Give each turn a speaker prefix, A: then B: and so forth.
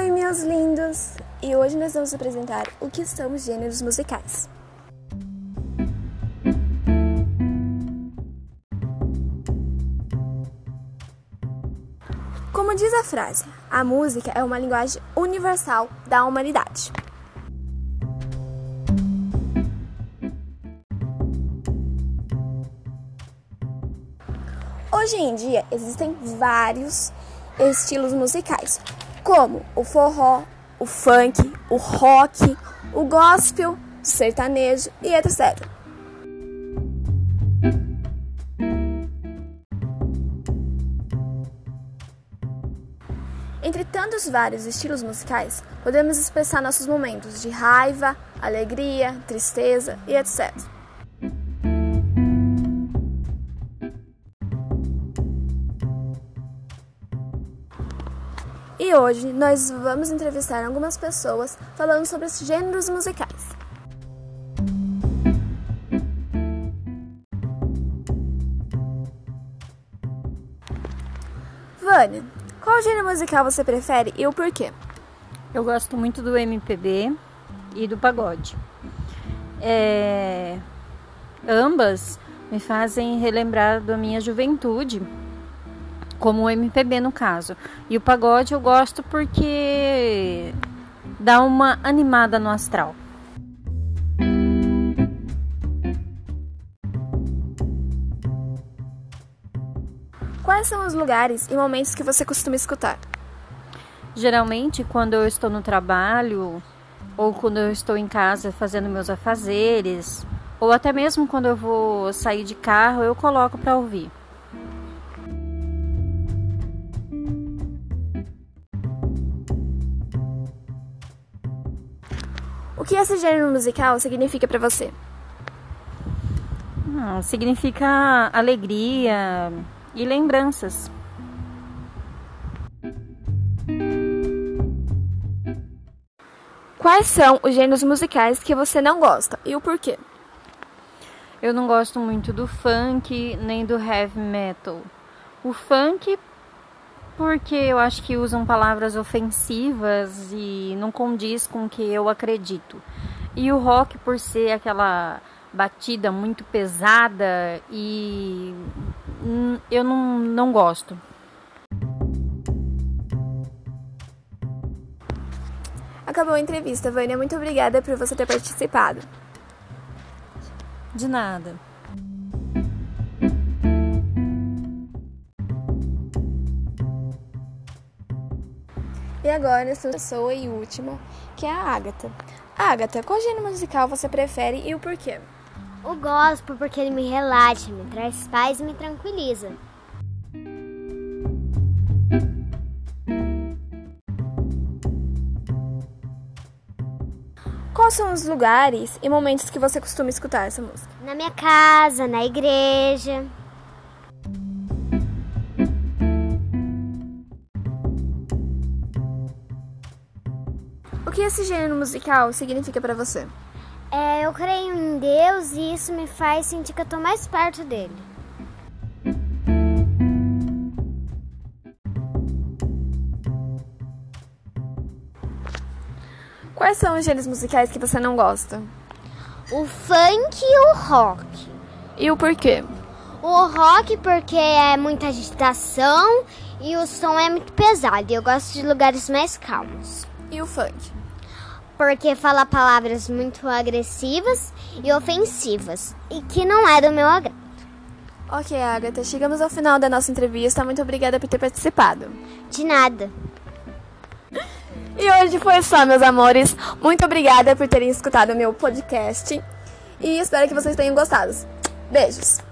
A: Oi, meus lindos! E hoje nós vamos apresentar o que são os gêneros musicais. Como diz a frase, a música é uma linguagem universal da humanidade. Hoje em dia existem vários estilos musicais, como o forró, o funk, o rock, o gospel, o sertanejo e etc. Entre tantos vários estilos musicais, podemos expressar nossos momentos de raiva, alegria, tristeza e etc. E hoje nós vamos entrevistar algumas pessoas falando sobre os gêneros musicais. Vânia, qual gênero musical você prefere e o porquê?
B: Eu gosto muito do MPB e do pagode. É... Ambas me fazem relembrar da minha juventude, como o MPB no caso. E o pagode eu gosto porque dá uma animada no astral.
A: Quais são os lugares e momentos que você costuma escutar?
B: Geralmente, quando eu estou no trabalho, ou quando eu estou em casa fazendo meus afazeres, ou até mesmo quando eu vou sair de carro, eu coloco para ouvir.
A: O que esse gênero musical significa para você?
B: Ah, significa alegria e lembranças.
A: Quais são os gêneros musicais que você não gosta e o porquê?
B: Eu não gosto muito do funk nem do heavy metal. O funk porque eu acho que usam palavras ofensivas e não condiz com o que eu acredito. E o rock por ser aquela batida muito pesada e eu não, não gosto.
A: Acabou a entrevista, Vânia. Muito obrigada por você ter participado.
B: De nada.
A: E agora, sua pessoa e última, que é a Agatha. Agatha, qual gênero musical você prefere e o porquê?
C: O gospel porque ele me relaxa, me traz paz e me tranquiliza.
A: Quais são os lugares e momentos que você costuma escutar essa música?
C: Na minha casa, na igreja.
A: O que esse gênero musical significa para você?
C: É, eu creio em Deus e isso me faz sentir que eu tô mais perto dele.
A: Quais são os gêneros musicais que você não gosta?
C: O funk e o rock.
A: E o porquê?
C: O rock porque é muita agitação e o som é muito pesado. E eu gosto de lugares mais calmos.
A: E o funk?
C: Porque fala palavras muito agressivas e ofensivas e que não é do meu agrado.
A: Ok, Agatha, chegamos ao final da nossa entrevista. Muito obrigada por ter participado.
C: De nada.
A: E hoje foi só, meus amores. Muito obrigada por terem escutado o meu podcast. E espero que vocês tenham gostado. Beijos!